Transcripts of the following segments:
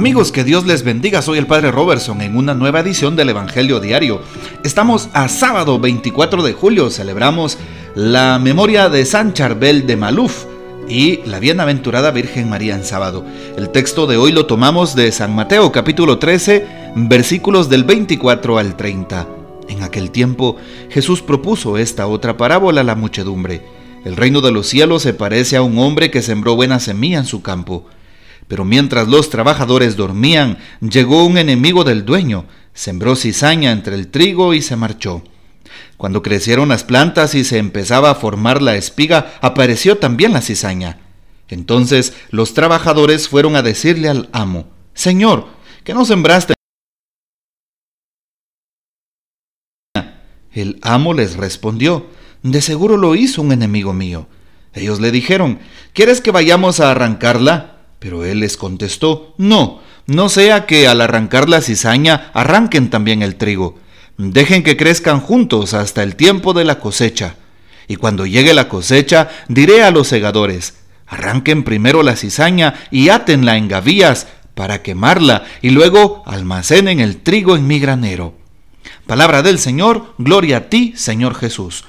Amigos, que Dios les bendiga. Soy el Padre Robertson en una nueva edición del Evangelio Diario. Estamos a sábado 24 de julio. Celebramos la memoria de San Charbel de Maluf y la bienaventurada Virgen María en sábado. El texto de hoy lo tomamos de San Mateo capítulo 13, versículos del 24 al 30. En aquel tiempo Jesús propuso esta otra parábola a la muchedumbre. El reino de los cielos se parece a un hombre que sembró buena semilla en su campo. Pero mientras los trabajadores dormían, llegó un enemigo del dueño, sembró cizaña entre el trigo y se marchó. Cuando crecieron las plantas y se empezaba a formar la espiga, apareció también la cizaña. Entonces los trabajadores fueron a decirle al amo, Señor, ¿qué no sembraste? El amo les respondió, De seguro lo hizo un enemigo mío. Ellos le dijeron, ¿Quieres que vayamos a arrancarla? Pero él les contestó, No, no sea que al arrancar la cizaña arranquen también el trigo. Dejen que crezcan juntos hasta el tiempo de la cosecha. Y cuando llegue la cosecha, diré a los segadores, arranquen primero la cizaña y átenla en gavillas para quemarla, y luego almacenen el trigo en mi granero. Palabra del Señor, gloria a ti, Señor Jesús.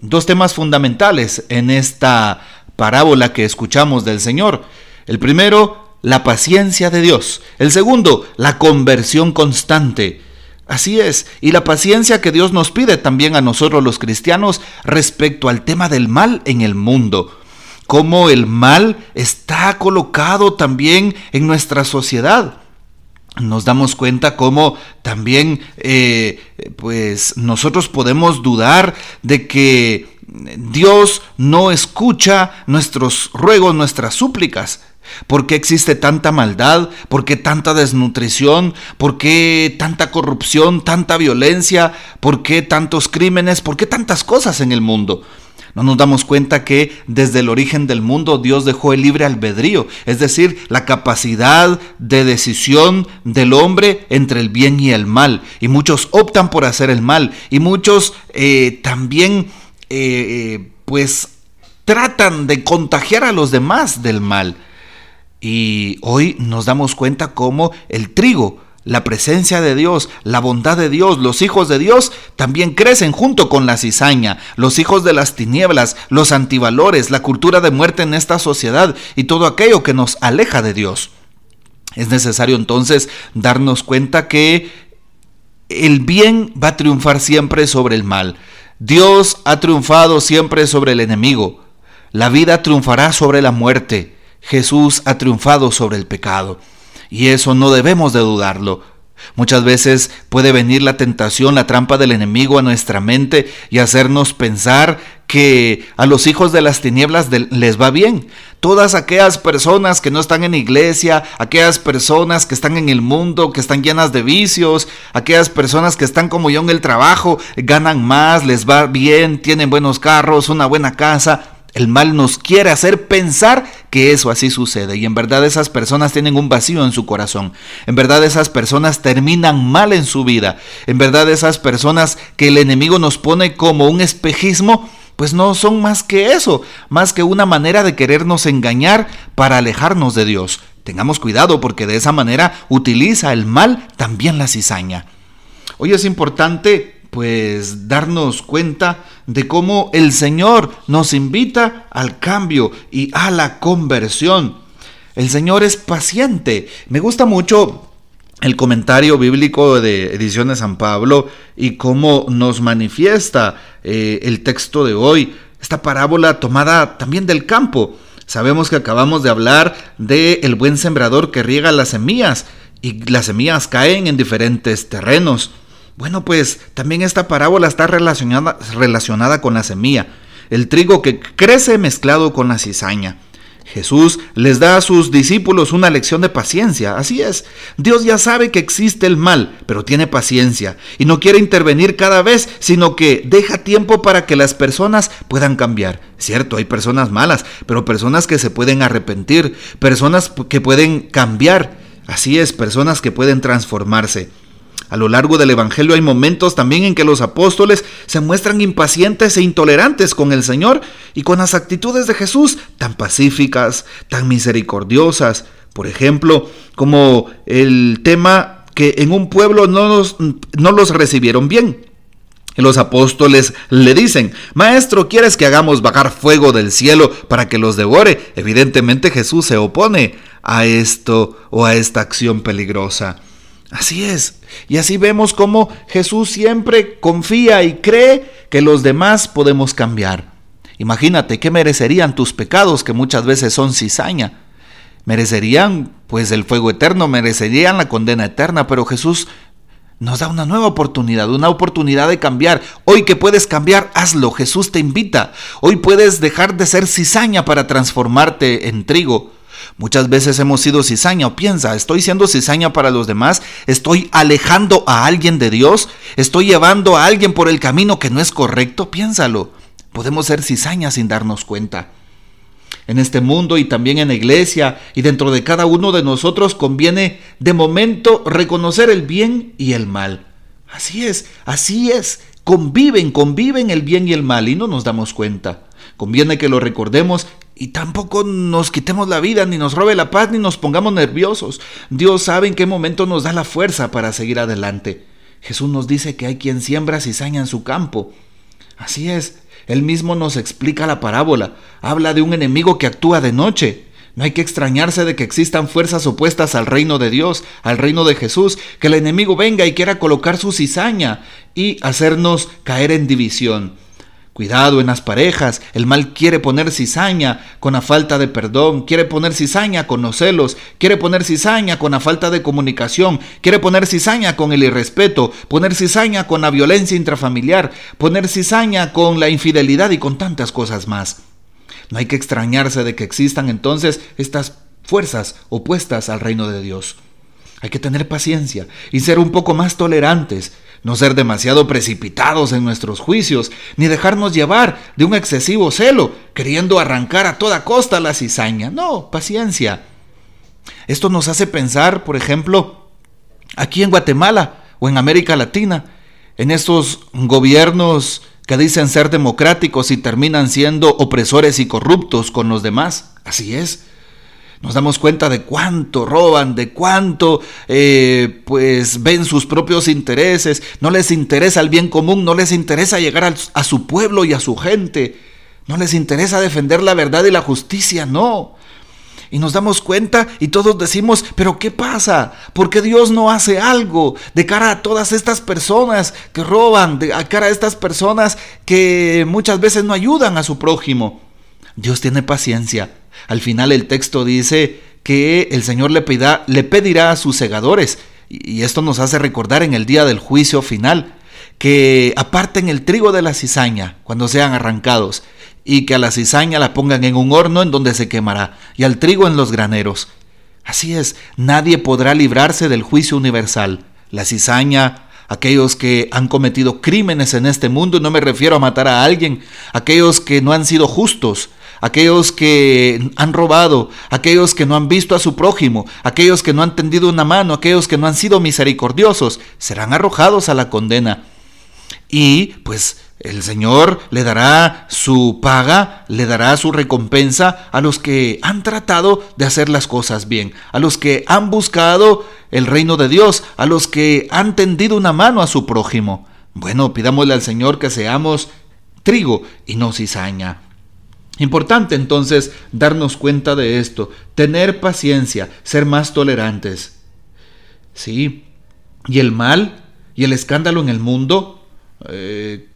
Dos temas fundamentales en esta parábola que escuchamos del Señor. El primero, la paciencia de Dios. El segundo, la conversión constante. Así es, y la paciencia que Dios nos pide también a nosotros los cristianos respecto al tema del mal en el mundo. Cómo el mal está colocado también en nuestra sociedad. Nos damos cuenta cómo también eh, pues nosotros podemos dudar de que Dios no escucha nuestros ruegos, nuestras súplicas. ¿Por qué existe tanta maldad? ¿Por qué tanta desnutrición? ¿Por qué tanta corrupción, tanta violencia? ¿Por qué tantos crímenes? ¿Por qué tantas cosas en el mundo? No nos damos cuenta que desde el origen del mundo Dios dejó el libre albedrío, es decir, la capacidad de decisión del hombre entre el bien y el mal. Y muchos optan por hacer el mal y muchos eh, también eh, eh, pues tratan de contagiar a los demás del mal. Y hoy nos damos cuenta cómo el trigo, la presencia de Dios, la bondad de Dios, los hijos de Dios también crecen junto con la cizaña, los hijos de las tinieblas, los antivalores, la cultura de muerte en esta sociedad y todo aquello que nos aleja de Dios. Es necesario entonces darnos cuenta que el bien va a triunfar siempre sobre el mal. Dios ha triunfado siempre sobre el enemigo. La vida triunfará sobre la muerte. Jesús ha triunfado sobre el pecado. Y eso no debemos de dudarlo. Muchas veces puede venir la tentación, la trampa del enemigo a nuestra mente y hacernos pensar que a los hijos de las tinieblas les va bien. Todas aquellas personas que no están en iglesia, aquellas personas que están en el mundo, que están llenas de vicios, aquellas personas que están como yo en el trabajo, ganan más, les va bien, tienen buenos carros, una buena casa, el mal nos quiere hacer pensar que eso así sucede y en verdad esas personas tienen un vacío en su corazón. En verdad esas personas terminan mal en su vida. En verdad esas personas que el enemigo nos pone como un espejismo, pues no son más que eso, más que una manera de querernos engañar para alejarnos de Dios. Tengamos cuidado porque de esa manera utiliza el mal también la cizaña. Hoy es importante pues darnos cuenta de cómo el Señor nos invita al cambio y a la conversión. El Señor es paciente. Me gusta mucho el comentario bíblico de Ediciones San Pablo y cómo nos manifiesta eh, el texto de hoy, esta parábola tomada también del campo. Sabemos que acabamos de hablar de el buen sembrador que riega las semillas y las semillas caen en diferentes terrenos. Bueno, pues también esta parábola está relacionada, relacionada con la semilla, el trigo que crece mezclado con la cizaña. Jesús les da a sus discípulos una lección de paciencia. Así es, Dios ya sabe que existe el mal, pero tiene paciencia y no quiere intervenir cada vez, sino que deja tiempo para que las personas puedan cambiar. Cierto, hay personas malas, pero personas que se pueden arrepentir, personas que pueden cambiar. Así es, personas que pueden transformarse. A lo largo del Evangelio hay momentos también en que los apóstoles se muestran impacientes e intolerantes con el Señor y con las actitudes de Jesús, tan pacíficas, tan misericordiosas. Por ejemplo, como el tema que en un pueblo no, no los recibieron bien. Los apóstoles le dicen, Maestro, ¿quieres que hagamos bajar fuego del cielo para que los devore? Evidentemente Jesús se opone a esto o a esta acción peligrosa. Así es. Y así vemos cómo Jesús siempre confía y cree que los demás podemos cambiar. Imagínate qué merecerían tus pecados que muchas veces son cizaña. Merecerían pues el fuego eterno, merecerían la condena eterna, pero Jesús nos da una nueva oportunidad, una oportunidad de cambiar. Hoy que puedes cambiar, hazlo. Jesús te invita. Hoy puedes dejar de ser cizaña para transformarte en trigo. Muchas veces hemos sido cizaña o piensa, estoy siendo cizaña para los demás, estoy alejando a alguien de Dios, estoy llevando a alguien por el camino que no es correcto, piénsalo. Podemos ser cizaña sin darnos cuenta en este mundo y también en la iglesia y dentro de cada uno de nosotros conviene de momento reconocer el bien y el mal. Así es, así es. Conviven, conviven el bien y el mal y no nos damos cuenta. Conviene que lo recordemos y tampoco nos quitemos la vida, ni nos robe la paz, ni nos pongamos nerviosos. Dios sabe en qué momento nos da la fuerza para seguir adelante. Jesús nos dice que hay quien siembra cizaña en su campo. Así es, él mismo nos explica la parábola. Habla de un enemigo que actúa de noche. No hay que extrañarse de que existan fuerzas opuestas al reino de Dios, al reino de Jesús, que el enemigo venga y quiera colocar su cizaña y hacernos caer en división. Cuidado en las parejas, el mal quiere poner cizaña con la falta de perdón, quiere poner cizaña con los celos, quiere poner cizaña con la falta de comunicación, quiere poner cizaña con el irrespeto, poner cizaña con la violencia intrafamiliar, poner cizaña con la infidelidad y con tantas cosas más. No hay que extrañarse de que existan entonces estas fuerzas opuestas al reino de Dios. Hay que tener paciencia y ser un poco más tolerantes, no ser demasiado precipitados en nuestros juicios, ni dejarnos llevar de un excesivo celo, queriendo arrancar a toda costa la cizaña. No, paciencia. Esto nos hace pensar, por ejemplo, aquí en Guatemala o en América Latina, en estos gobiernos que dicen ser democráticos y terminan siendo opresores y corruptos con los demás. Así es nos damos cuenta de cuánto roban, de cuánto eh, pues ven sus propios intereses, no les interesa el bien común, no les interesa llegar a, a su pueblo y a su gente, no les interesa defender la verdad y la justicia, no. Y nos damos cuenta y todos decimos, pero ¿qué pasa? ¿Por qué Dios no hace algo de cara a todas estas personas que roban, de cara a estas personas que muchas veces no ayudan a su prójimo? Dios tiene paciencia. Al final el texto dice que el Señor le, le pedirá a sus segadores, y esto nos hace recordar en el día del juicio final, que aparten el trigo de la cizaña cuando sean arrancados, y que a la cizaña la pongan en un horno en donde se quemará, y al trigo en los graneros. Así es, nadie podrá librarse del juicio universal. La cizaña, aquellos que han cometido crímenes en este mundo, no me refiero a matar a alguien, aquellos que no han sido justos, aquellos que han robado, aquellos que no han visto a su prójimo, aquellos que no han tendido una mano, aquellos que no han sido misericordiosos, serán arrojados a la condena. Y pues el Señor le dará su paga, le dará su recompensa a los que han tratado de hacer las cosas bien, a los que han buscado el reino de Dios, a los que han tendido una mano a su prójimo. Bueno, pidámosle al Señor que seamos trigo y no cizaña. Importante entonces darnos cuenta de esto, tener paciencia, ser más tolerantes. Sí, y el mal y el escándalo en el mundo, eh,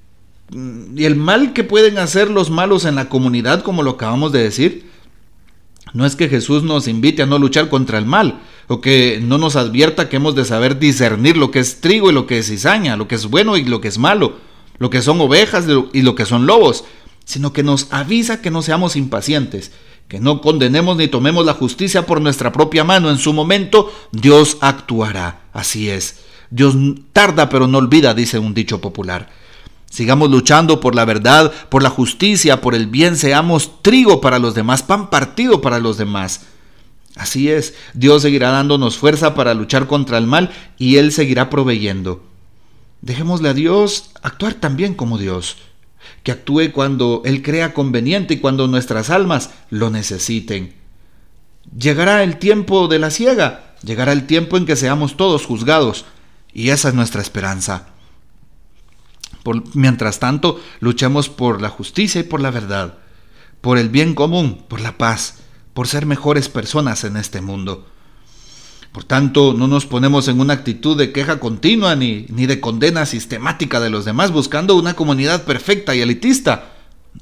y el mal que pueden hacer los malos en la comunidad, como lo acabamos de decir, no es que Jesús nos invite a no luchar contra el mal, o que no nos advierta que hemos de saber discernir lo que es trigo y lo que es cizaña, lo que es bueno y lo que es malo, lo que son ovejas y lo que son lobos sino que nos avisa que no seamos impacientes, que no condenemos ni tomemos la justicia por nuestra propia mano. En su momento Dios actuará. Así es. Dios tarda pero no olvida, dice un dicho popular. Sigamos luchando por la verdad, por la justicia, por el bien, seamos trigo para los demás, pan partido para los demás. Así es, Dios seguirá dándonos fuerza para luchar contra el mal y Él seguirá proveyendo. Dejémosle a Dios actuar también como Dios que actúe cuando Él crea conveniente y cuando nuestras almas lo necesiten. llegará el tiempo de la ciega, llegará el tiempo en que seamos todos juzgados, y esa es nuestra esperanza. mientras tanto, luchemos por la justicia y por la verdad, por el bien común, por la paz, por ser mejores personas en este mundo. Por tanto, no nos ponemos en una actitud de queja continua ni, ni de condena sistemática de los demás buscando una comunidad perfecta y elitista.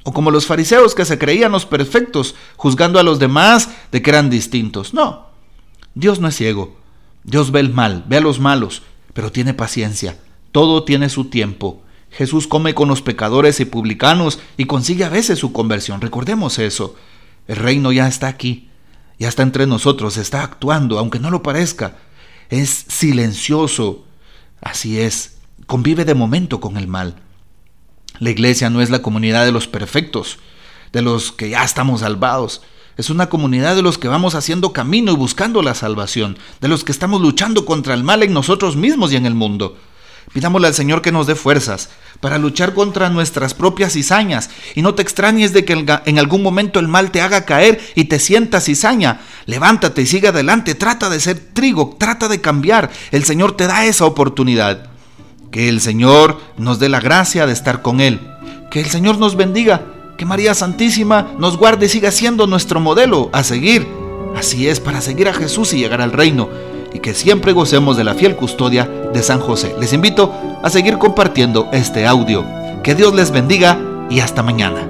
O como los fariseos que se creían los perfectos, juzgando a los demás de que eran distintos. No, Dios no es ciego. Dios ve el mal, ve a los malos, pero tiene paciencia. Todo tiene su tiempo. Jesús come con los pecadores y publicanos y consigue a veces su conversión. Recordemos eso. El reino ya está aquí ya está entre nosotros, está actuando, aunque no lo parezca. Es silencioso. Así es. Convive de momento con el mal. La iglesia no es la comunidad de los perfectos, de los que ya estamos salvados. Es una comunidad de los que vamos haciendo camino y buscando la salvación, de los que estamos luchando contra el mal en nosotros mismos y en el mundo. Pidámosle al Señor que nos dé fuerzas para luchar contra nuestras propias cizañas y no te extrañes de que en algún momento el mal te haga caer y te sientas cizaña. Levántate y sigue adelante, trata de ser trigo, trata de cambiar. El Señor te da esa oportunidad. Que el Señor nos dé la gracia de estar con Él. Que el Señor nos bendiga. Que María Santísima nos guarde y siga siendo nuestro modelo a seguir. Así es, para seguir a Jesús y llegar al reino y que siempre gocemos de la fiel custodia de San José. Les invito a seguir compartiendo este audio. Que Dios les bendiga y hasta mañana.